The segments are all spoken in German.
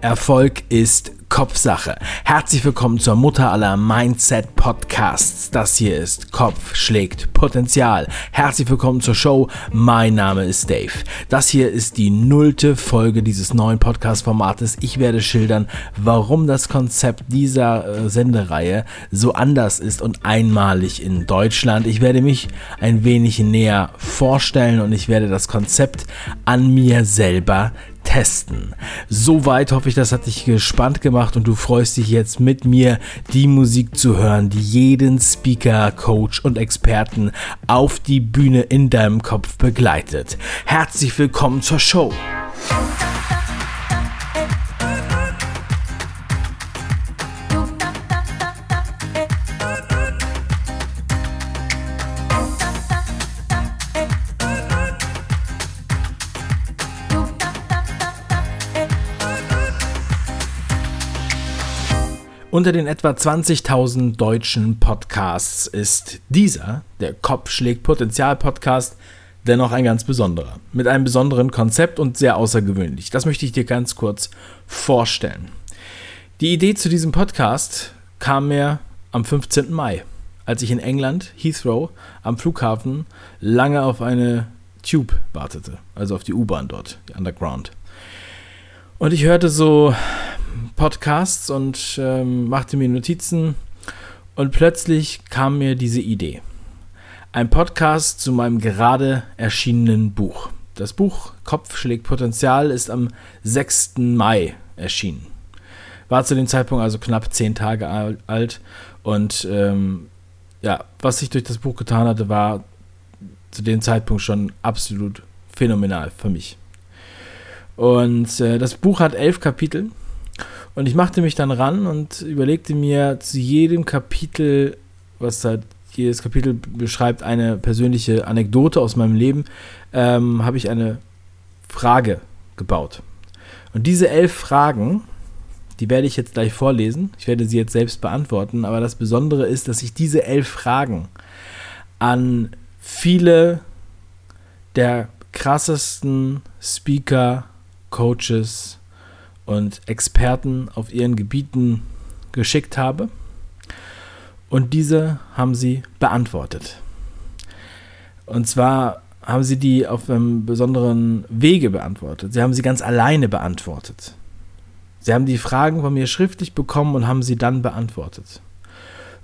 Erfolg ist Kopfsache. Herzlich willkommen zur Mutter aller Mindset Podcasts. Das hier ist Kopf schlägt Potenzial. Herzlich willkommen zur Show. Mein Name ist Dave. Das hier ist die nullte Folge dieses neuen Podcast-Formates. Ich werde schildern, warum das Konzept dieser äh, Sendereihe so anders ist und einmalig in Deutschland. Ich werde mich ein wenig näher vorstellen und ich werde das Konzept an mir selber testen. Soweit hoffe ich, das hat dich gespannt gemacht und du freust dich jetzt mit mir, die Musik zu hören, die jeden Speaker, Coach und Experten auf die Bühne in deinem Kopf begleitet. Herzlich willkommen zur Show. Unter den etwa 20.000 deutschen Podcasts ist dieser, der Kopf schlägt Potenzial Podcast, dennoch ein ganz besonderer. Mit einem besonderen Konzept und sehr außergewöhnlich. Das möchte ich dir ganz kurz vorstellen. Die Idee zu diesem Podcast kam mir am 15. Mai, als ich in England, Heathrow, am Flughafen lange auf eine Tube wartete, also auf die U-Bahn dort, die Underground. Und ich hörte so Podcasts und ähm, machte mir Notizen und plötzlich kam mir diese Idee. Ein Podcast zu meinem gerade erschienenen Buch. Das Buch Kopf schlägt Potenzial ist am 6. Mai erschienen. War zu dem Zeitpunkt also knapp zehn Tage alt und ähm, ja, was sich durch das Buch getan hatte, war zu dem Zeitpunkt schon absolut phänomenal für mich. Und äh, das Buch hat elf Kapitel und ich machte mich dann ran und überlegte mir zu jedem Kapitel, was halt jedes Kapitel beschreibt, eine persönliche Anekdote aus meinem Leben, ähm, habe ich eine Frage gebaut. Und diese elf Fragen, die werde ich jetzt gleich vorlesen. Ich werde sie jetzt selbst beantworten. Aber das Besondere ist, dass ich diese elf Fragen an viele der krassesten Speaker, Coaches, und Experten auf ihren Gebieten geschickt habe. Und diese haben sie beantwortet. Und zwar haben sie die auf einem besonderen Wege beantwortet. Sie haben sie ganz alleine beantwortet. Sie haben die Fragen von mir schriftlich bekommen und haben sie dann beantwortet.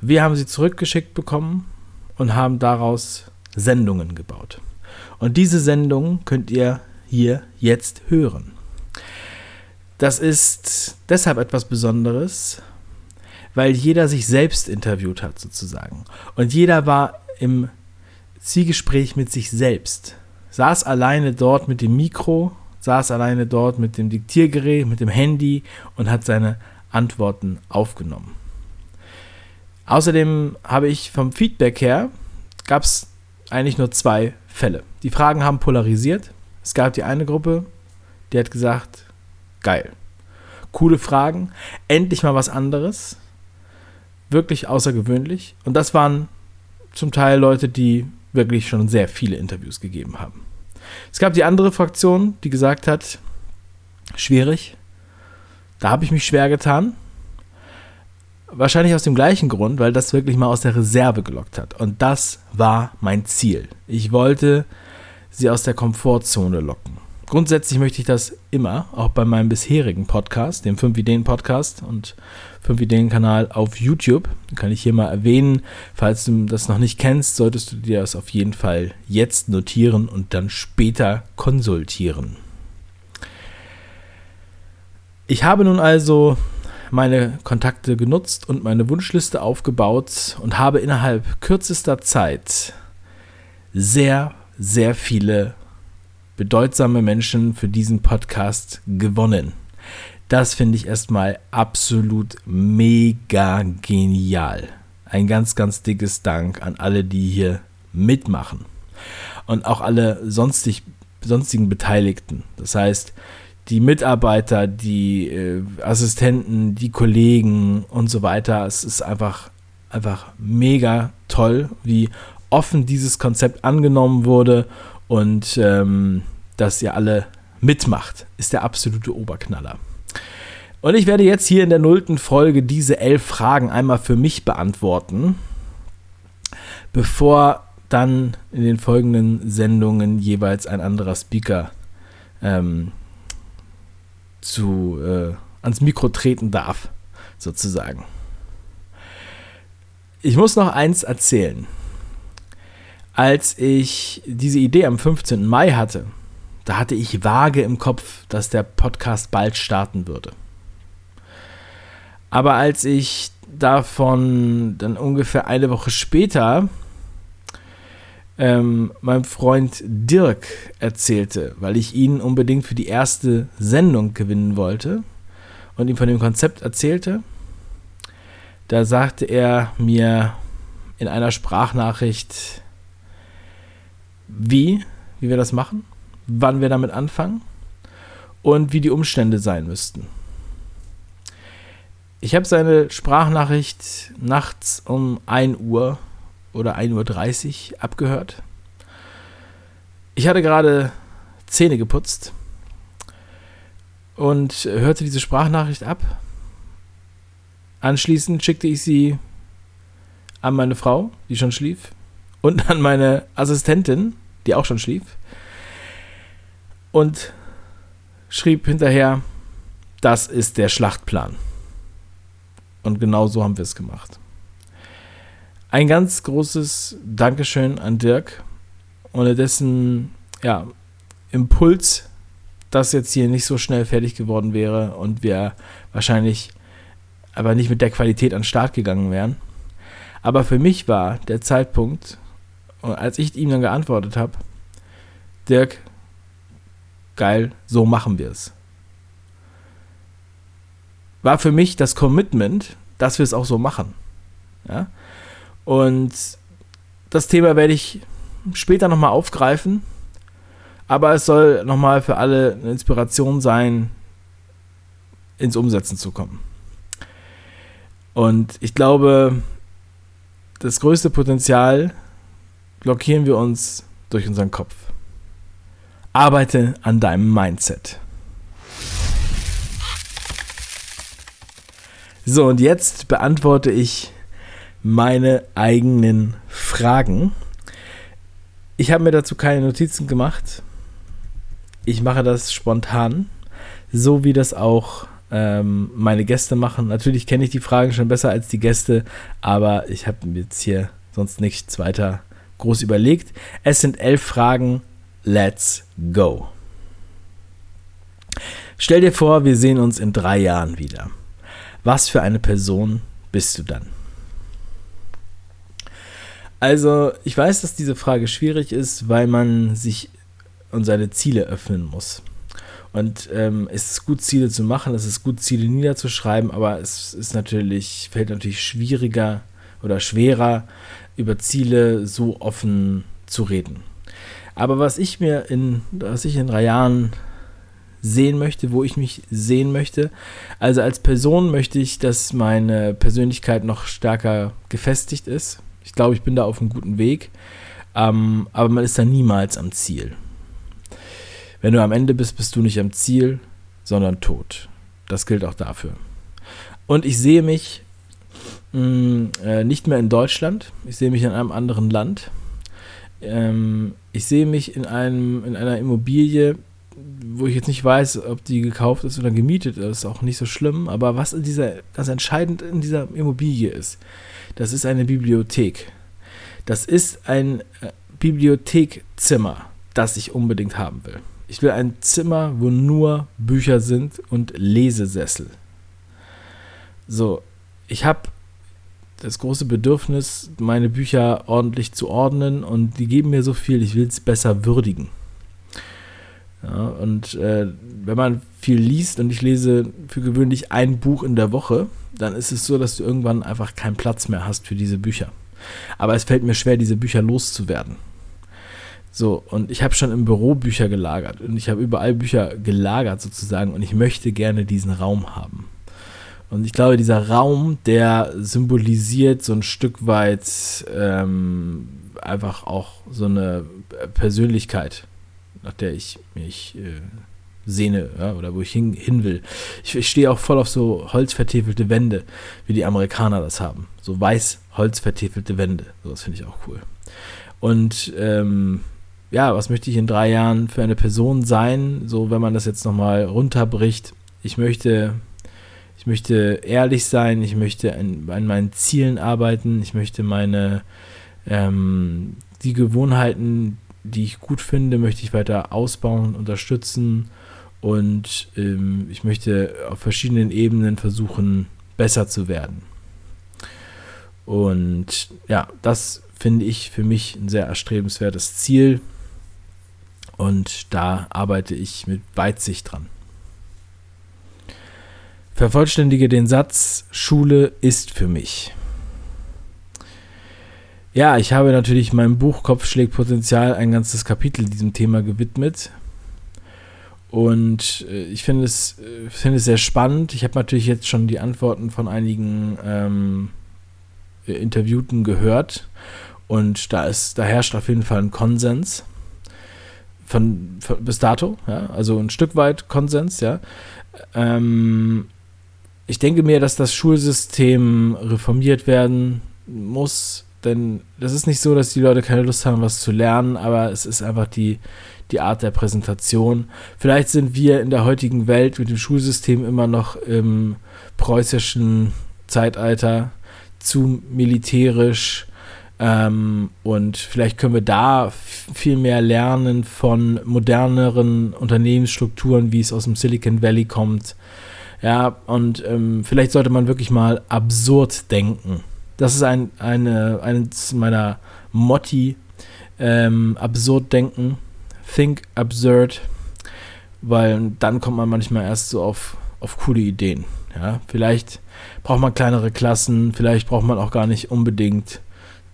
Wir haben sie zurückgeschickt bekommen und haben daraus Sendungen gebaut. Und diese Sendungen könnt ihr hier jetzt hören. Das ist deshalb etwas Besonderes, weil jeder sich selbst interviewt hat sozusagen. Und jeder war im Zielgespräch mit sich selbst. Saß alleine dort mit dem Mikro, saß alleine dort mit dem Diktiergerät, mit dem Handy und hat seine Antworten aufgenommen. Außerdem habe ich vom Feedback her, gab es eigentlich nur zwei Fälle. Die Fragen haben polarisiert. Es gab die eine Gruppe, die hat gesagt, geil. Coole Fragen, endlich mal was anderes. Wirklich außergewöhnlich. Und das waren zum Teil Leute, die wirklich schon sehr viele Interviews gegeben haben. Es gab die andere Fraktion, die gesagt hat, schwierig. Da habe ich mich schwer getan. Wahrscheinlich aus dem gleichen Grund, weil das wirklich mal aus der Reserve gelockt hat. Und das war mein Ziel. Ich wollte sie aus der Komfortzone locken. Grundsätzlich möchte ich das immer, auch bei meinem bisherigen Podcast, dem 5 Ideen Podcast und 5 Ideen Kanal auf YouTube. Kann ich hier mal erwähnen. Falls du das noch nicht kennst, solltest du dir das auf jeden Fall jetzt notieren und dann später konsultieren. Ich habe nun also meine Kontakte genutzt und meine Wunschliste aufgebaut und habe innerhalb kürzester Zeit sehr, sehr viele bedeutsame Menschen für diesen Podcast gewonnen. Das finde ich erstmal absolut mega genial. Ein ganz, ganz dickes Dank an alle, die hier mitmachen. Und auch alle sonstig, sonstigen Beteiligten. Das heißt, die Mitarbeiter, die äh, Assistenten, die Kollegen und so weiter. Es ist einfach, einfach mega toll, wie offen dieses Konzept angenommen wurde und ähm, dass ihr alle mitmacht, ist der absolute Oberknaller. Und ich werde jetzt hier in der nullten Folge diese elf Fragen einmal für mich beantworten, bevor dann in den folgenden Sendungen jeweils ein anderer Speaker ähm, zu, äh, ans Mikro treten darf, sozusagen. Ich muss noch eins erzählen. Als ich diese Idee am 15. Mai hatte, da hatte ich vage im Kopf, dass der Podcast bald starten würde. Aber als ich davon dann ungefähr eine Woche später ähm, meinem Freund Dirk erzählte, weil ich ihn unbedingt für die erste Sendung gewinnen wollte und ihm von dem Konzept erzählte, da sagte er mir in einer Sprachnachricht, wie, wie wir das machen, wann wir damit anfangen und wie die Umstände sein müssten. Ich habe seine Sprachnachricht nachts um 1 Uhr oder 1.30 Uhr abgehört. Ich hatte gerade Zähne geputzt und hörte diese Sprachnachricht ab. Anschließend schickte ich sie an meine Frau, die schon schlief, und an meine Assistentin, die auch schon schlief, und schrieb hinterher, das ist der Schlachtplan. Und genau so haben wir es gemacht. Ein ganz großes Dankeschön an Dirk, ohne dessen ja, Impuls das jetzt hier nicht so schnell fertig geworden wäre und wir wahrscheinlich aber nicht mit der Qualität an den Start gegangen wären. Aber für mich war der Zeitpunkt, als ich ihm dann geantwortet habe, Dirk, geil, so machen wir es. War für mich das Commitment, dass wir es auch so machen. Ja? Und das Thema werde ich später nochmal aufgreifen. Aber es soll nochmal für alle eine Inspiration sein, ins Umsetzen zu kommen. Und ich glaube, das größte Potenzial blockieren wir uns durch unseren Kopf. Arbeite an deinem Mindset. So, und jetzt beantworte ich meine eigenen Fragen. Ich habe mir dazu keine Notizen gemacht. Ich mache das spontan, so wie das auch ähm, meine Gäste machen. Natürlich kenne ich die Fragen schon besser als die Gäste, aber ich habe jetzt hier sonst nichts weiter groß überlegt. Es sind elf Fragen. Let's go. Stell dir vor, wir sehen uns in drei Jahren wieder. Was für eine Person bist du dann? Also, ich weiß, dass diese Frage schwierig ist, weil man sich und seine Ziele öffnen muss. Und ähm, es ist gut, Ziele zu machen, es ist gut, Ziele niederzuschreiben, aber es ist natürlich, fällt natürlich schwieriger oder schwerer, über Ziele so offen zu reden. Aber was ich mir in, was ich in drei Jahren sehen möchte, wo ich mich sehen möchte. Also als Person möchte ich, dass meine Persönlichkeit noch stärker gefestigt ist. Ich glaube, ich bin da auf einem guten Weg. Ähm, aber man ist da niemals am Ziel. Wenn du am Ende bist, bist du nicht am Ziel, sondern tot. Das gilt auch dafür. Und ich sehe mich mh, mm, äh, nicht mehr in Deutschland. Ich sehe mich in einem anderen Land. Ähm, ich sehe mich in, einem, in einer Immobilie, wo ich jetzt nicht weiß, ob die gekauft ist oder gemietet ist, auch nicht so schlimm. Aber was in dieser, das entscheidend in dieser Immobilie ist, das ist eine Bibliothek. Das ist ein äh, Bibliothekzimmer, das ich unbedingt haben will. Ich will ein Zimmer, wo nur Bücher sind und Lesesessel. So, ich habe das große Bedürfnis, meine Bücher ordentlich zu ordnen und die geben mir so viel, ich will es besser würdigen. Ja, und äh, wenn man viel liest und ich lese für gewöhnlich ein Buch in der Woche, dann ist es so, dass du irgendwann einfach keinen Platz mehr hast für diese Bücher. Aber es fällt mir schwer, diese Bücher loszuwerden. So, und ich habe schon im Büro Bücher gelagert und ich habe überall Bücher gelagert sozusagen und ich möchte gerne diesen Raum haben. Und ich glaube, dieser Raum, der symbolisiert so ein Stück weit ähm, einfach auch so eine Persönlichkeit nach der ich mich äh, sehne ja, oder wo ich hin, hin will. Ich, ich stehe auch voll auf so holzvertäfelte Wände, wie die Amerikaner das haben. So weiß holzvertäfelte Wände. So, das finde ich auch cool. Und ähm, ja, was möchte ich in drei Jahren für eine Person sein? So, wenn man das jetzt nochmal runterbricht. Ich möchte, ich möchte ehrlich sein, ich möchte an, an meinen Zielen arbeiten, ich möchte meine ähm, die Gewohnheiten, die ich gut finde, möchte ich weiter ausbauen, unterstützen und ähm, ich möchte auf verschiedenen Ebenen versuchen, besser zu werden. Und ja, das finde ich für mich ein sehr erstrebenswertes Ziel. Und da arbeite ich mit Weitsicht dran. Vervollständige den Satz, Schule ist für mich. Ja, ich habe natürlich meinem Buch Kopf schlägt Potenzial ein ganzes Kapitel diesem Thema gewidmet. Und äh, ich finde es, äh, finde es sehr spannend. Ich habe natürlich jetzt schon die Antworten von einigen ähm, Interviewten gehört. Und da, ist, da herrscht auf jeden Fall ein Konsens. Von, von bis dato, ja, also ein Stück weit Konsens, ja. Ähm, ich denke mir, dass das Schulsystem reformiert werden muss, denn das ist nicht so, dass die Leute keine Lust haben, was zu lernen, aber es ist einfach die, die Art der Präsentation. Vielleicht sind wir in der heutigen Welt mit dem Schulsystem immer noch im preußischen Zeitalter zu militärisch ähm, und vielleicht können wir da viel mehr lernen von moderneren Unternehmensstrukturen, wie es aus dem Silicon Valley kommt. Ja, und ähm, vielleicht sollte man wirklich mal absurd denken. Das ist ein, eine, eines meiner Motti. Ähm, absurd denken. Think absurd. Weil dann kommt man manchmal erst so auf, auf coole Ideen. Ja, vielleicht braucht man kleinere Klassen, vielleicht braucht man auch gar nicht unbedingt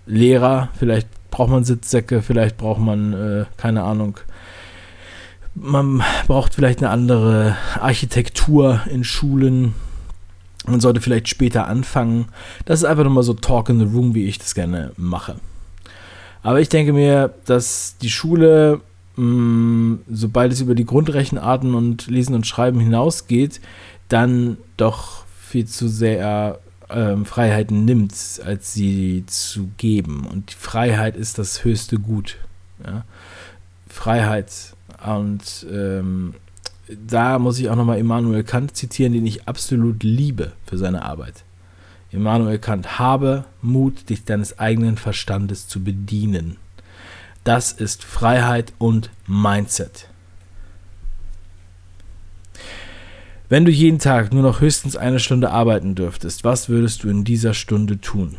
Lehrer, vielleicht braucht man Sitzsäcke, vielleicht braucht man, äh, keine Ahnung, man braucht vielleicht eine andere Architektur in Schulen. Man sollte vielleicht später anfangen. Das ist einfach nochmal so Talk in the Room, wie ich das gerne mache. Aber ich denke mir, dass die Schule, mh, mm, sobald es über die Grundrechenarten und Lesen und Schreiben hinausgeht, dann doch viel zu sehr ähm, Freiheiten nimmt, als sie zu geben. Und die Freiheit ist das höchste Gut. Ja? Freiheit. Und ähm, da muss ich auch nochmal Immanuel Kant zitieren, den ich absolut liebe für seine Arbeit. Immanuel Kant, habe Mut, dich deines eigenen Verstandes zu bedienen. Das ist Freiheit und Mindset. Wenn du jeden Tag nur noch höchstens eine Stunde arbeiten dürftest, was würdest du in dieser Stunde tun?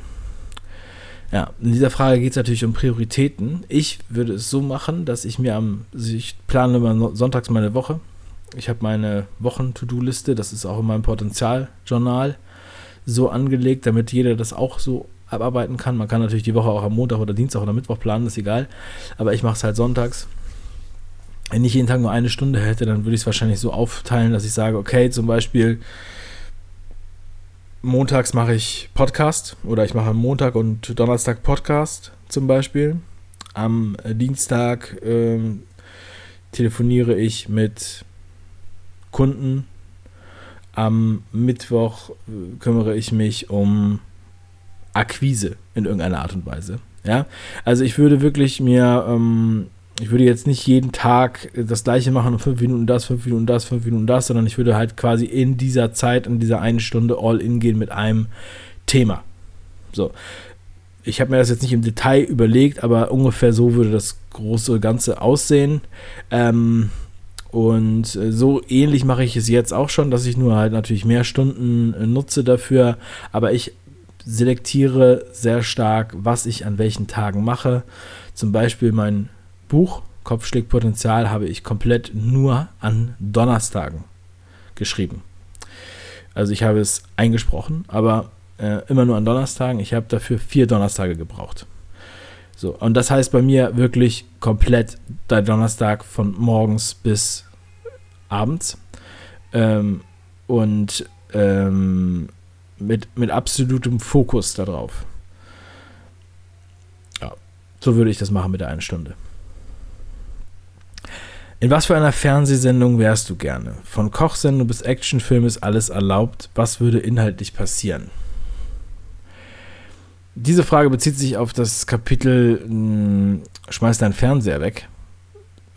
Ja, in dieser Frage geht es natürlich um Prioritäten. Ich würde es so machen, dass ich mir am, also ich plane immer sonntags meine Woche. Ich habe meine Wochen-To-Do-Liste, das ist auch in meinem Potenzialjournal so angelegt, damit jeder das auch so abarbeiten kann. Man kann natürlich die Woche auch am Montag oder Dienstag oder Mittwoch planen, ist egal. Aber ich mache es halt sonntags wenn ich jeden Tag nur eine Stunde hätte, dann würde ich es wahrscheinlich so aufteilen, dass ich sage, okay, zum Beispiel montags mache ich Podcast oder ich mache Montag und Donnerstag Podcast zum Beispiel. Am Dienstag ähm, telefoniere ich mit Kunden. Am Mittwoch äh, kümmere ich mich um Akquise in irgendeiner Art und Weise. Ja, also ich würde wirklich mir ähm, ich würde jetzt nicht jeden Tag das gleiche machen und fünf Minuten das, fünf Minuten das, fünf Minuten das, sondern ich würde halt quasi in dieser Zeit, in dieser einen Stunde all in gehen mit einem Thema. So. Ich habe mir das jetzt nicht im Detail überlegt, aber ungefähr so würde das große Ganze aussehen. Ähm, und äh, so ähnlich mache ich es jetzt auch schon, dass ich nur halt natürlich mehr Stunden äh, nutze dafür, aber ich selektiere sehr stark, was ich an welchen Tagen mache. Zum Beispiel mein Buch Kopfschlägpotenzial habe ich komplett nur an Donnerstagen geschrieben. Also ich habe es eingesprochen, aber äh, immer nur an Donnerstagen. Ich habe dafür vier Donnerstage gebraucht. So, und das heißt bei mir wirklich komplett der Donnerstag von morgens bis abends. Ähm, und ähm, mit, mit absolutem Fokus darauf. Ja, so würde ich das machen mit der einen Stunde. In was für einer Fernsehsendung wärst du gerne? Von Kochsendung bis Actionfilm ist alles erlaubt. Was würde inhaltlich passieren? Diese Frage bezieht sich auf das Kapitel hm, Schmeiß deinen Fernseher weg.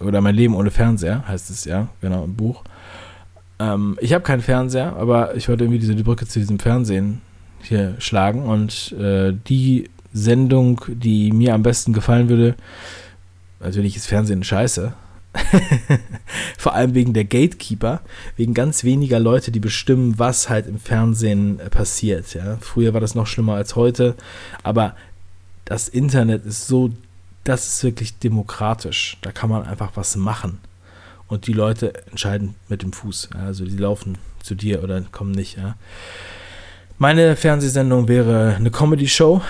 Oder Mein Leben ohne Fernseher, heißt es ja, genau, im Buch. Ähm, ich habe keinen Fernseher, aber ich wollte irgendwie diese die Brücke zu diesem Fernsehen hier schlagen. Und äh, die Sendung, die mir am besten gefallen würde, natürlich ist Fernsehen scheiße, Vor allem wegen der Gatekeeper, wegen ganz weniger Leute, die bestimmen, was halt im Fernsehen äh, passiert. Ja? Früher war das noch schlimmer als heute, aber das Internet ist so, das ist wirklich demokratisch. Da kann man einfach was machen. Und die Leute entscheiden mit dem Fuß. Ja? Also die laufen zu dir oder kommen nicht. Ja? Meine Fernsehsendung wäre eine Comedy-Show.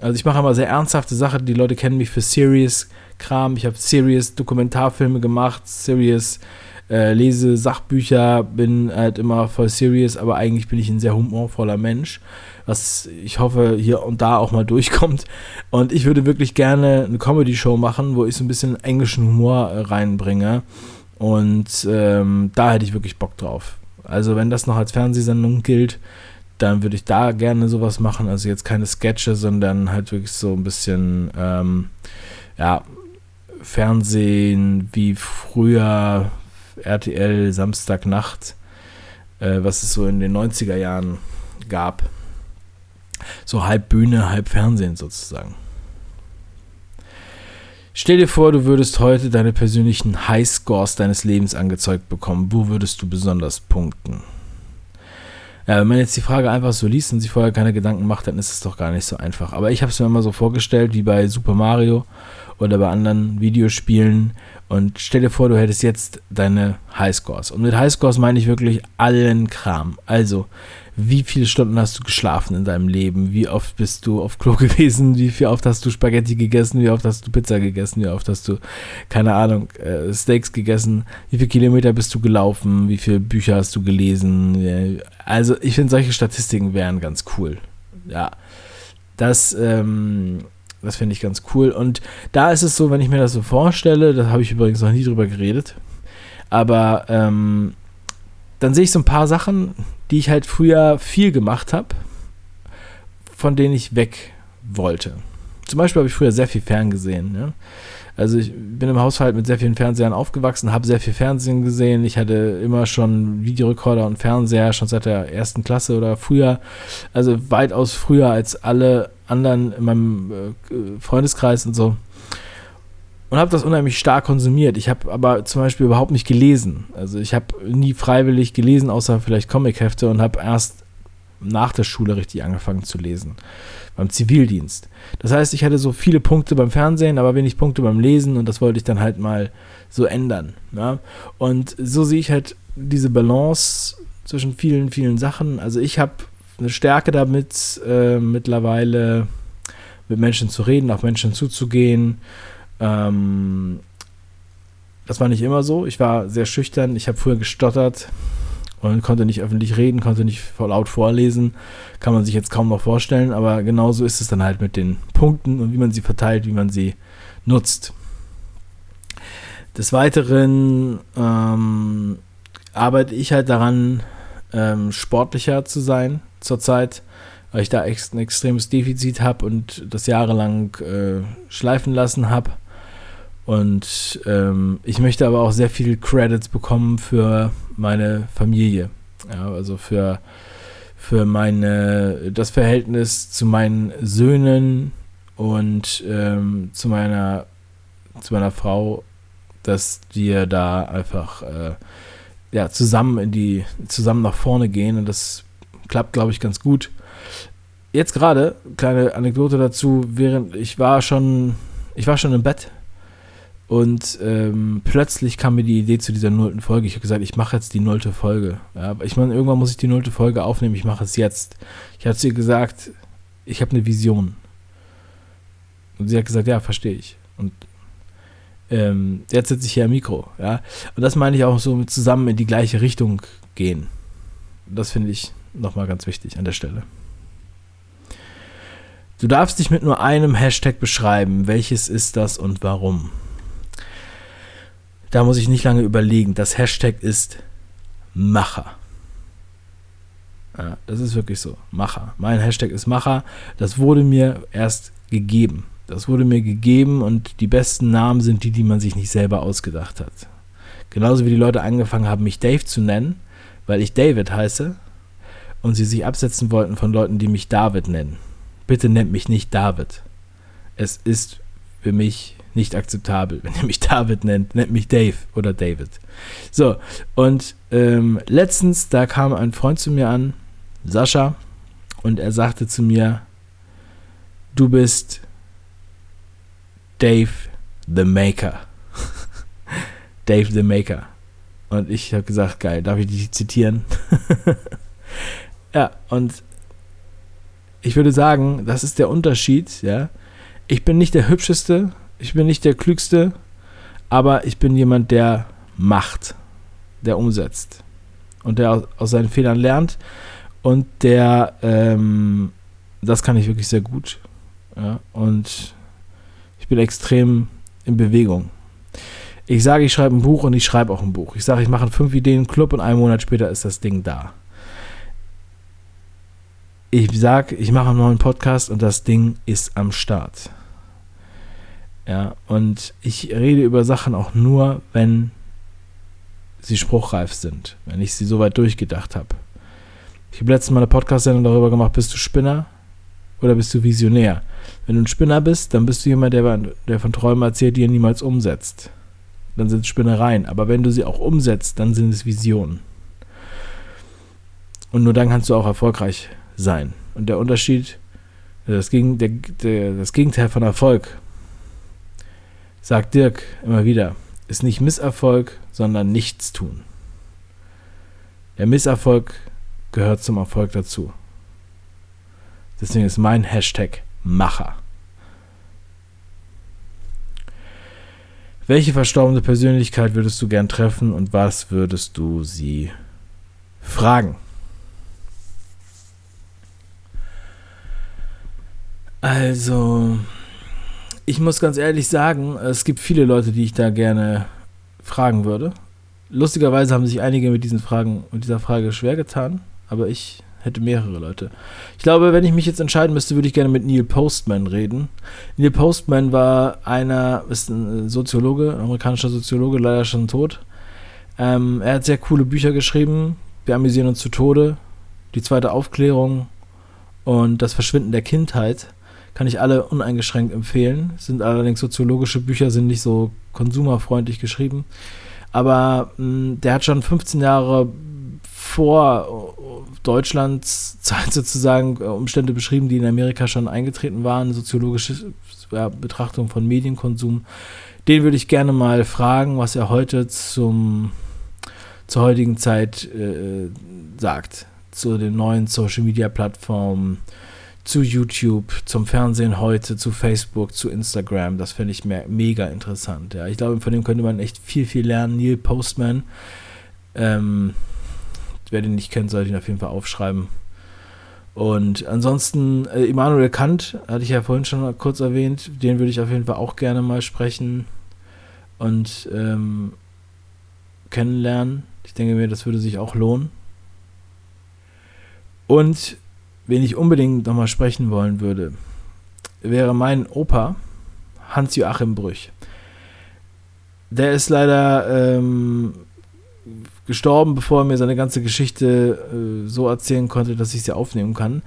Also ich mache immer sehr ernsthafte Sachen. Die Leute kennen mich für Serious Kram. Ich habe serious Dokumentarfilme gemacht, serious äh, lese Sachbücher, bin halt immer voll serious, aber eigentlich bin ich ein sehr humorvoller Mensch, was ich hoffe hier und da auch mal durchkommt. Und ich würde wirklich gerne eine Comedy-Show machen, wo ich so ein bisschen englischen Humor äh, reinbringe. Und ähm, da hätte ich wirklich Bock drauf. Also wenn das noch als Fernsehsendung gilt, dann würde ich da gerne sowas machen. Also jetzt keine Sketche, sondern halt wirklich so ein bisschen, ähm, ja, Fernsehen wie früher RTL Samstagnacht, äh, was es so in den 90er Jahren gab. So halb Bühne, halb Fernsehen sozusagen. Stell dir vor, du würdest heute deine persönlichen Highscores deines Lebens angezeigt bekommen. Wo würdest du besonders punkten? Ja, wenn man jetzt die Frage einfach so liest und sich vorher keine Gedanken macht, dann ist es doch gar nicht so einfach. Aber ich habe es mir immer so vorgestellt, wie bei Super Mario oder bei anderen Videospielen. Und stell dir vor, du hättest jetzt deine Highscores. Und mit Highscores meine ich wirklich allen Kram. Also, wie viele Stunden hast du geschlafen in deinem Leben? Wie oft bist du auf Klo gewesen? Wie viel oft hast du Spaghetti gegessen? Wie oft hast du Pizza gegessen? Wie oft hast du, keine Ahnung, äh, Steaks gegessen? Wie viele Kilometer bist du gelaufen? Wie viele Bücher hast du gelesen? Also, ich finde, solche Statistiken wären ganz cool. Ja. Das, ähm, das finde ich ganz cool. Und da ist es so, wenn ich mir das so vorstelle, da habe ich übrigens noch nie drüber geredet, aber ähm, dann sehe ich so ein paar Sachen, die ich halt früher viel gemacht habe, von denen ich weg wollte. Zum Beispiel habe ich früher sehr viel Fern gesehen. Ja? Also ich bin im Haushalt mit sehr vielen Fernsehern aufgewachsen, habe sehr viel Fernsehen gesehen. Ich hatte immer schon Videorekorder und Fernseher, schon seit der ersten Klasse oder früher. Also weitaus früher als alle anderen in meinem äh, Freundeskreis und so. Und habe das unheimlich stark konsumiert. Ich habe aber zum Beispiel überhaupt nicht gelesen. Also ich habe nie freiwillig gelesen, außer vielleicht Comichefte und habe erst nach der Schule richtig angefangen zu lesen beim Zivildienst. Das heißt, ich hatte so viele Punkte beim Fernsehen, aber wenig Punkte beim Lesen und das wollte ich dann halt mal so ändern. Ja? Und so sehe ich halt diese Balance zwischen vielen, vielen Sachen. Also ich habe eine Stärke damit, äh, mittlerweile mit Menschen zu reden, auf Menschen zuzugehen. Ähm, das war nicht immer so. Ich war sehr schüchtern. Ich habe früher gestottert und konnte nicht öffentlich reden, konnte nicht laut vorlesen. Kann man sich jetzt kaum noch vorstellen, aber genauso ist es dann halt mit den Punkten und wie man sie verteilt, wie man sie nutzt. Des Weiteren ähm, arbeite ich halt daran, ähm, sportlicher zu sein zurzeit, weil ich da ex ein extremes Defizit habe und das jahrelang äh, schleifen lassen habe. Und ähm, ich möchte aber auch sehr viel Credits bekommen für meine Familie. Ja, also für, für meine, das Verhältnis zu meinen Söhnen und ähm, zu meiner, zu meiner Frau, dass wir da einfach äh, ja, zusammen in die, zusammen nach vorne gehen und das klappt, glaube ich, ganz gut. Jetzt gerade, kleine Anekdote dazu, während ich war schon, ich war schon im Bett und ähm, plötzlich kam mir die Idee zu dieser nullten Folge. Ich habe gesagt, ich mache jetzt die nullte Folge. Ja, ich meine, irgendwann muss ich die nullte Folge aufnehmen. Ich mache es jetzt. Ich habe zu ihr gesagt, ich habe eine Vision. Und sie hat gesagt, ja, verstehe ich. Und ähm, jetzt sitze ich hier am Mikro. Ja? Und das meine ich auch so mit zusammen in die gleiche Richtung gehen. Das finde ich nochmal ganz wichtig an der Stelle. Du darfst dich mit nur einem Hashtag beschreiben. Welches ist das und warum? Da muss ich nicht lange überlegen. Das Hashtag ist Macher. Ja, das ist wirklich so. Macher. Mein Hashtag ist Macher. Das wurde mir erst gegeben. Das wurde mir gegeben und die besten Namen sind die, die man sich nicht selber ausgedacht hat. Genauso wie die Leute angefangen haben, mich Dave zu nennen, weil ich David heiße und sie sich absetzen wollten von Leuten, die mich David nennen. Bitte nennt mich nicht David. Es ist für mich nicht akzeptabel. Wenn ihr mich David nennt, nennt mich Dave oder David. So, und ähm, letztens, da kam ein Freund zu mir an, Sascha, und er sagte zu mir, du bist Dave the Maker. Dave the Maker. Und ich habe gesagt, geil, darf ich dich zitieren? ja, und ich würde sagen, das ist der Unterschied, ja. Ich bin nicht der hübscheste, ich bin nicht der klügste, aber ich bin jemand, der macht, der umsetzt und der aus, seinen Fehlern lernt und der, ähm, das kann ich wirklich sehr gut. Ja, und ich bin extrem in Bewegung. Ich sage, ich schreibe ein Buch und ich schreibe auch ein Buch. Ich sage, ich mache einen fünf Ideen Club und einen Monat später ist das Ding da. Ich sage, ich mache einen neuen Podcast und das Ding ist am Start. Ja, und ich rede über Sachen auch nur, wenn sie spruchreif sind, wenn ich sie soweit durchgedacht habe. Ich habe letztes Mal eine Podcast-Sendung darüber gemacht, bist du Spinner oder bist du Visionär? Wenn du ein Spinner bist, dann bist du jemand, der, der von Träumen erzählt, die er niemals umsetzt. Dann sind es Spinnereien. Aber wenn du sie auch umsetzt, dann sind es Visionen. Und nur dann kannst du auch erfolgreich sein. Und der Unterschied, das, Gegen, der, der, das Gegenteil von Erfolg sagt Dirk immer wieder, ist nicht Misserfolg, sondern Nichtstun. Der Misserfolg gehört zum Erfolg dazu. Deswegen ist mein Hashtag Macher. Welche verstorbene Persönlichkeit würdest du gern treffen und was würdest du sie fragen? Also, ich muss ganz ehrlich sagen, es gibt viele Leute, die ich da gerne fragen würde. Lustigerweise haben sich einige mit diesen Fragen und dieser Frage schwer getan, aber ich hätte mehrere Leute. Ich glaube, wenn ich mich jetzt entscheiden müsste, würde ich gerne mit Neil Postman reden. Neil Postman war einer, ist ein Soziologe, amerikanischer Soziologe, leider schon tot. Ähm, er hat sehr coole Bücher geschrieben. Wir amüsieren uns zu Tode. Die zweite Aufklärung und das Verschwinden der Kindheit kann ich alle uneingeschränkt empfehlen. Sind allerdings soziologische Bücher, sind nicht so konsumerfreundlich geschrieben. Aber mh, hm, der hat schon 15 Jahre vor Deutschlands Zeit sozusagen äh, Umstände beschrieben, die in Amerika schon eingetreten waren, soziologische ja, Betrachtung von Medienkonsum. Den würde ich gerne mal fragen, was er heute zum, zur heutigen Zeit äh, sagt, zu den neuen Social-Media-Plattformen, zu YouTube, zum Fernsehen heute, zu Facebook, zu Instagram. Das fände ich me mega interessant. Ja. Ich glaube, von dem könnte man echt viel, viel lernen. Neil Postman. Ähm, wer den nicht kennt, sollte ihn auf jeden Fall aufschreiben. Und ansonsten, äh, Immanuel Kant, hatte ich ja vorhin schon kurz erwähnt, den würde ich auf jeden Fall auch gerne mal sprechen und ähm, kennenlernen. Ich denke mir, das würde sich auch lohnen. Und wen ich unbedingt nochmal sprechen wollen würde, wäre mein Opa, Hans-Joachim Brüch. Der ist leider ähm, gestorben, bevor er mir seine ganze Geschichte äh, so erzählen konnte, dass ich sie aufnehmen kann.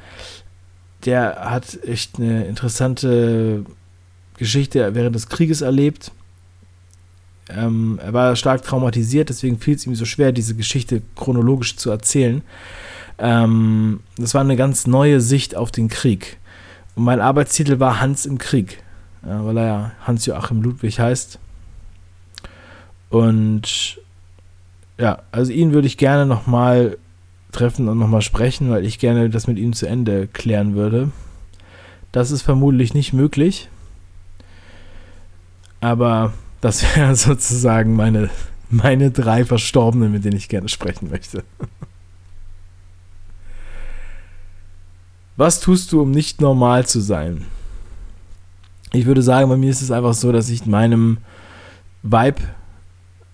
Der hat echt eine interessante Geschichte während des Krieges erlebt. Ähm, er war stark traumatisiert, deswegen fiel es ihm so schwer, diese Geschichte chronologisch zu erzählen. Ähm, das war eine ganz neue Sicht auf den Krieg. Und mein Arbeitstitel war Hans im Krieg, ja, weil er ja Hans-Joachim Ludwig heißt. Und ja, also ihn würde ich gerne nochmal treffen und nochmal sprechen, weil ich gerne das mit ihm zu Ende klären würde. Das ist vermutlich nicht möglich. Aber das wären sozusagen meine, meine drei Verstorbenen, mit denen ich gerne sprechen möchte. Was tust du, um nicht normal zu sein? Ich würde sagen, bei mir ist es einfach so, dass ich meinem Vibe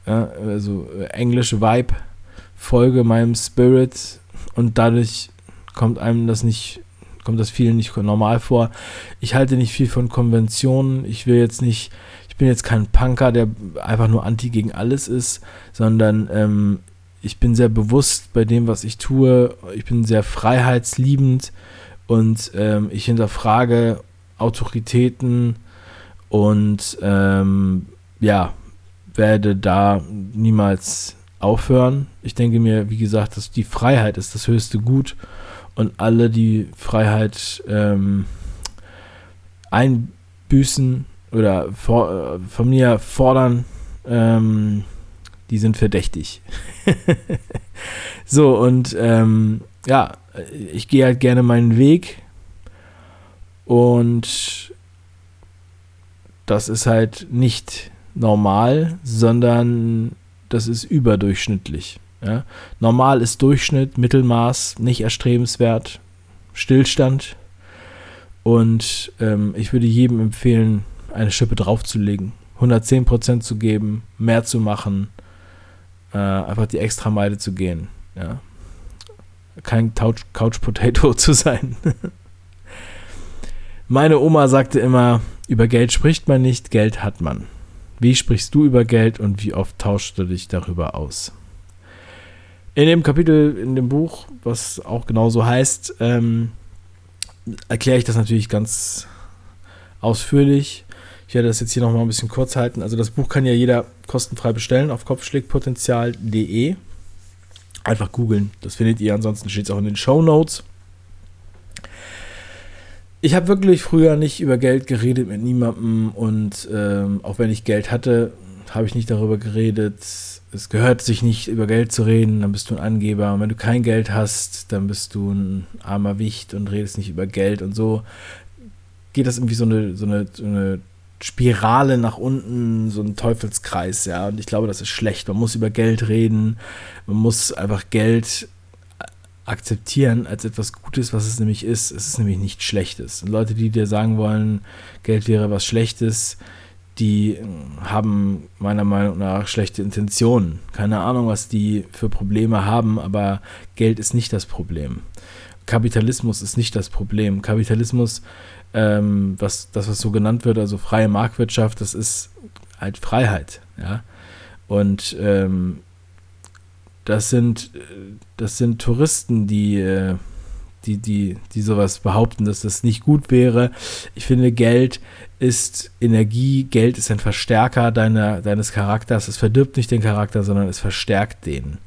ja, also englische Vibe folge meinem Spirit und dadurch kommt einem das nicht, kommt das vielen nicht normal vor. Ich halte nicht viel von Konventionen. Ich will jetzt nicht, ich bin jetzt kein Punker, der einfach nur anti gegen alles ist, sondern ähm, ich bin sehr bewusst bei dem, was ich tue. Ich bin sehr freiheitsliebend und ähm, ich hinterfrage Autoritäten und ähm, ja, werde da niemals aufhören. Ich denke mir, wie gesagt, dass die Freiheit ist das höchste Gut und alle, die Freiheit ähm, einbüßen oder for, äh, von mir fordern, ähm, die sind verdächtig. so, und ähm, ja, ich gehe halt gerne meinen Weg und das ist halt nicht normal, sondern das ist überdurchschnittlich. Ja? Normal ist Durchschnitt, Mittelmaß, nicht erstrebenswert, Stillstand. Und ähm, ich würde jedem empfehlen, eine Schippe draufzulegen, 110% zu geben, mehr zu machen, äh, einfach die extra Meile zu gehen. Ja? Kein Couch, Couch Potato zu sein. Meine Oma sagte immer, über Geld spricht man nicht, Geld hat man. Wie sprichst du über Geld und wie oft tauschst du dich darüber aus? In dem Kapitel in dem Buch, was auch genauso heißt, ähm, erkläre ich das natürlich ganz ausführlich. Ich werde das jetzt hier nochmal ein bisschen kurz halten. Also das Buch kann ja jeder kostenfrei bestellen auf kopfschlägpotenzial.de. Einfach googeln, das findet ihr. Ansonsten steht es auch in den Show Notes. Ich habe wirklich früher nicht über Geld geredet mit niemandem und ähm, auch wenn ich Geld hatte, habe ich nicht darüber geredet. Es gehört sich nicht über Geld zu reden, dann bist du ein Angeber. Und wenn du kein Geld hast, dann bist du ein armer Wicht und redest nicht über Geld und so geht das irgendwie so eine, so eine, so eine Spirale nach unten, so ein Teufelskreis, ja. Und ich glaube, das ist schlecht. Man muss über Geld reden, man muss einfach Geld akzeptieren als etwas Gutes, was es nämlich ist. Es ist nämlich nichts Schlechtes. Und Leute, die dir sagen wollen, Geld wäre was Schlechtes, die äh, haben meiner Meinung nach schlechte Intentionen. Keine Ahnung, was die für Probleme haben, aber Geld ist nicht das Problem. Kapitalismus ist nicht das Problem. Kapitalismus, ähm, was das, was so genannt wird, also freie Marktwirtschaft, das ist halt Freiheit, ja. Und ähm, das sind, das sind Touristen, die, äh, die, die, die sowas behaupten, dass das nicht gut wäre. Ich finde, Geld ist Energie, Geld ist ein Verstärker deiner, deines Charakters. Es verdirbt nicht den Charakter, sondern es verstärkt den.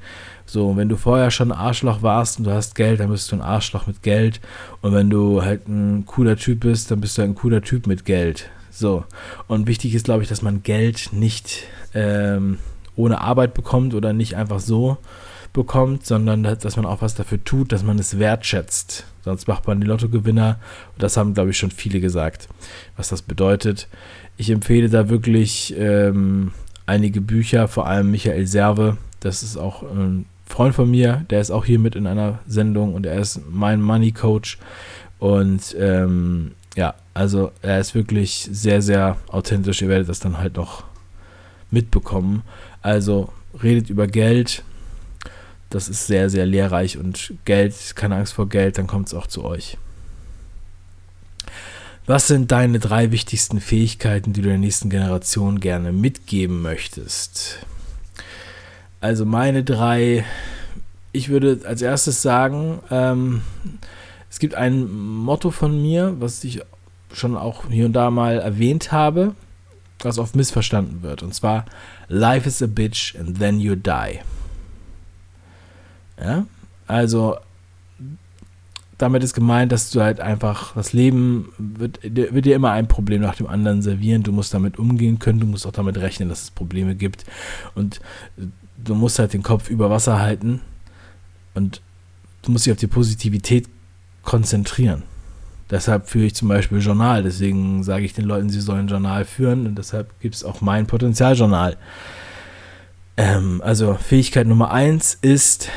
So, wenn du vorher schon ein Arschloch warst und du hast Geld, dann bist du ein Arschloch mit Geld. Und wenn du halt ein cooler Typ bist, dann bist du ein cooler Typ mit Geld. So. Und wichtig ist, glaube ich, dass man Geld nicht ähm, ohne Arbeit bekommt oder nicht einfach so bekommt, sondern dass man auch was dafür tut, dass man es wertschätzt. Sonst macht man die Lottogewinner. Und das haben, glaube ich, schon viele gesagt, was das bedeutet. Ich empfehle da wirklich ähm, einige Bücher, vor allem Michael Serve. Das ist auch ein Freund von mir, der ist auch hier mit in einer Sendung und er ist mein Money Coach. Und ähm, ja, also er ist wirklich sehr, sehr authentisch. Ihr werdet das dann halt noch mitbekommen. Also redet über Geld. Das ist sehr, sehr lehrreich und Geld, keine Angst vor Geld, dann kommt es auch zu euch. Was sind deine drei wichtigsten Fähigkeiten, die du der nächsten Generation gerne mitgeben möchtest? Also meine drei, ich würde als erstes sagen, ähm, es gibt ein Motto von mir, was ich schon auch hier und da mal erwähnt habe was oft missverstanden wird. Und zwar, Life is a bitch and then you die. Ja, also damit ist gemeint, dass du halt einfach, das Leben wird, wird dir immer ein Problem nach dem anderen servieren. Du musst damit umgehen können, du musst auch damit rechnen, dass es Probleme gibt. Und du musst halt den Kopf über Wasser halten und du musst dich auf die Positivität konzentrieren. Deshalb führe ich zum Beispiel Journal. Deswegen sage ich den Leuten, sie sollen Journal führen. Und deshalb gibt es auch mein Potenzialjournal. Ähm, also Fähigkeit Nummer eins ist,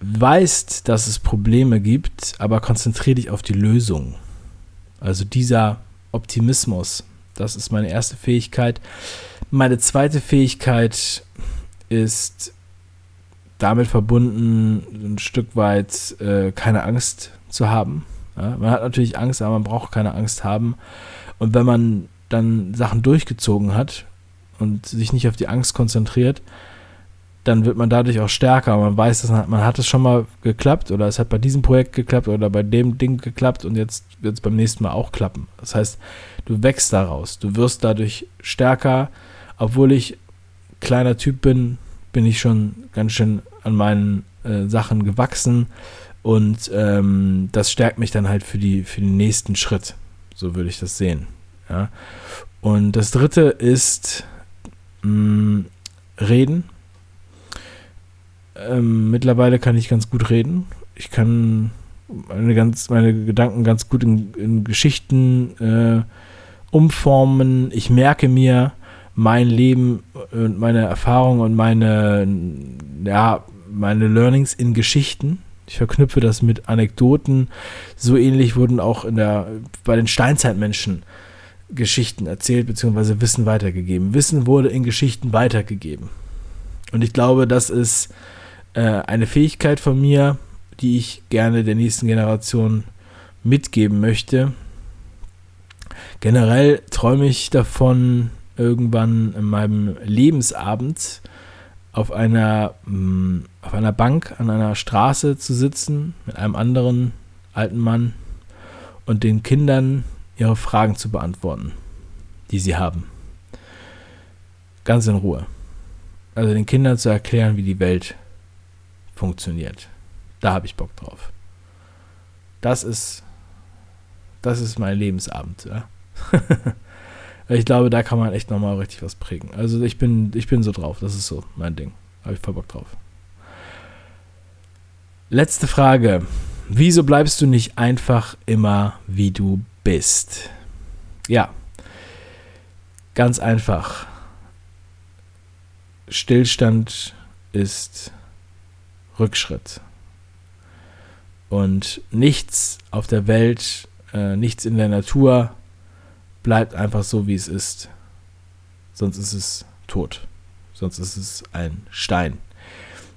weißt, dass es Probleme gibt, aber konzentriere dich auf die Lösung. Also dieser Optimismus, das ist meine erste Fähigkeit. Meine zweite Fähigkeit ist damit verbunden, ein Stück weit äh, keine Angst zu haben. Ja, man hat natürlich Angst, aber man braucht keine Angst haben. Und wenn man dann Sachen durchgezogen hat und sich nicht auf die Angst konzentriert, dann wird man dadurch auch stärker. Man weiß, dass man, man hat es schon mal geklappt oder es hat bei diesem Projekt geklappt oder bei dem Ding geklappt und jetzt wird es beim nächsten Mal auch klappen. Das heißt, du wächst daraus, du wirst dadurch stärker. Obwohl ich kleiner Typ bin, bin ich schon ganz schön an meinen äh, Sachen gewachsen und ähm, das stärkt mich dann halt für, die, für den nächsten Schritt. So würde ich das sehen. Ja. Und das dritte ist mh, mm, Reden ähm, mittlerweile kann ich ganz gut reden. Ich kann meine, ganz, meine Gedanken ganz gut in, in Geschichten äh, umformen. Ich merke mir mein Leben und meine Erfahrungen und meine, ja, meine Learnings in Geschichten. Ich verknüpfe das mit Anekdoten. So ähnlich wurden auch in der, bei den Steinzeitmenschen Geschichten erzählt bzw. Wissen weitergegeben. Wissen wurde in Geschichten weitergegeben. Und ich glaube, das ist äh, eine Fähigkeit von mir, die ich gerne der nächsten Generation mitgeben möchte. Generell träume ich davon, irgendwann in meinem Lebensabend auf einer, mm, auf einer Bank an einer Straße zu sitzen mit einem anderen alten Mann und den Kindern ihre Fragen zu beantworten, die sie haben. Ganz in Ruhe. Also den Kindern zu erklären, wie die Welt funktioniert. Da habe ich Bock drauf. Das ist, das ist mein Lebensabend. Ja? ich glaube, da kann man echt nochmal richtig was prägen. Also ich bin, ich bin so drauf. Das ist so mein Ding. Habe ich voll Bock drauf. Letzte Frage. Wieso bleibst du nicht einfach immer, wie du bist? Ja, ganz einfach. Stillstand ist Rückschritt. Und nichts auf der Welt, äh, nichts in der Natur bleibt einfach so, wie es ist. Sonst ist es tot. Sonst ist es ein Stein.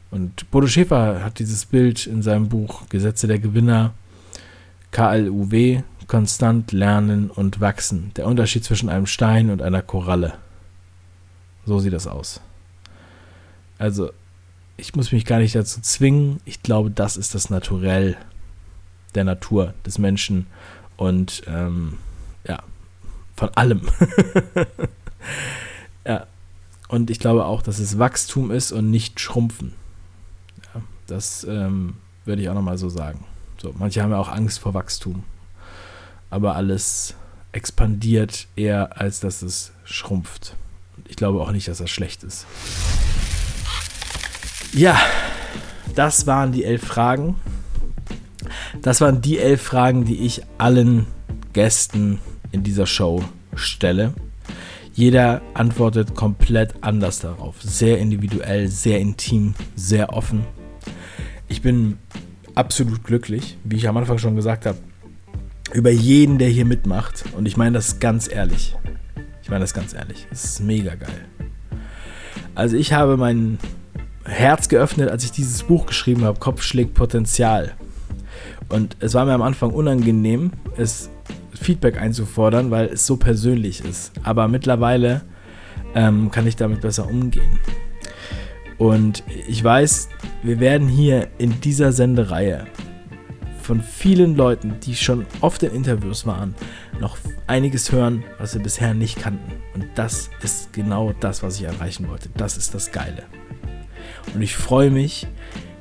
Und Bodo Schäfer hat dieses Bild in seinem Buch Gesetze der Gewinner, KLUW, konstant lernen und wachsen. Der Unterschied zwischen einem Stein und einer Koralle. So sieht das aus. Also ich muss mich gar nicht dazu zwingen. Ich glaube, das ist das Naturell der Natur, des Menschen und ähm, ja, von allem. ja. Und ich glaube auch, dass es Wachstum ist und nicht Schrumpfen. Ja, das ähm, würde ich auch nochmal so sagen. So, manche haben ja auch Angst vor Wachstum. Aber alles expandiert eher, als dass es schrumpft. Und ich glaube auch nicht, dass das schlecht ist. Ja, das waren die elf Fragen. Das waren die elf Fragen, die ich allen Gästen in dieser Show stelle. Jeder antwortet komplett anders darauf. Sehr individuell, sehr intim, sehr offen. Ich bin absolut glücklich, wie ich am Anfang schon gesagt habe, über jeden, der hier mitmacht. Und ich meine das ganz ehrlich. Ich meine das ganz ehrlich. Es ist mega geil. Also ich habe meinen Herz geöffnet, als ich dieses Buch geschrieben habe, Kopf schlägt Potenzial. Und es war mir am Anfang unangenehm, es Feedback einzufordern, weil es so persönlich ist. Aber mittlerweile ähm, kann ich damit besser umgehen. Und ich weiß, wir werden hier in dieser Sendereihe von vielen Leuten, die schon oft in Interviews waren, noch einiges hören, was wir bisher nicht kannten. Und das ist genau das, was ich erreichen wollte. Das ist das Geile. Und ich freue mich,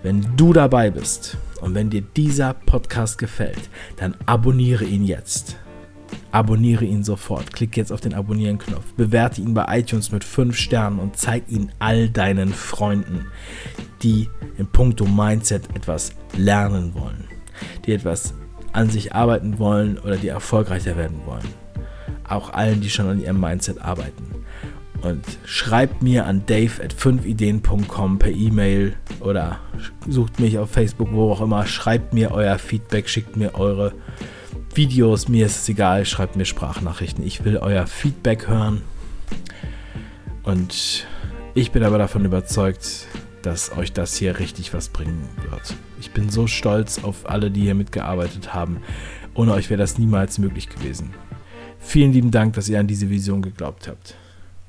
wenn du dabei bist. Und wenn dir dieser Podcast gefällt, dann abonniere ihn jetzt. Abonniere ihn sofort. Klick jetzt auf den Abonnieren-Knopf. Bewerte ihn bei iTunes mit 5 Sternen und zeig ihn all deinen Freunden, die im Punkto Mindset etwas lernen wollen, die etwas an sich arbeiten wollen oder die erfolgreicher werden wollen. Auch allen, die schon an ihrem Mindset arbeiten und schreibt mir an dave at 5ideen.com per E-Mail oder sucht mich auf Facebook, wo auch immer. Schreibt mir euer Feedback, schickt mir eure Videos, mir ist es egal, schreibt mir Sprachnachrichten. Ich will euer Feedback hören. Und ich bin aber davon überzeugt, dass euch das hier richtig was bringen wird. Ich bin so stolz auf alle, die hier mitgearbeitet haben. Ohne euch wäre das niemals möglich gewesen. Vielen lieben Dank, dass ihr an diese Vision geglaubt habt.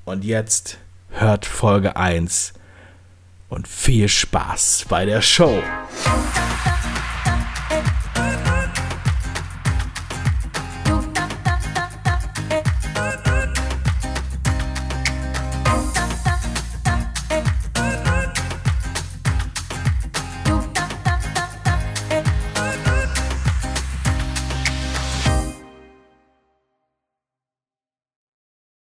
Und jetzt hört Folge 1 und viel Spaß bei der Show.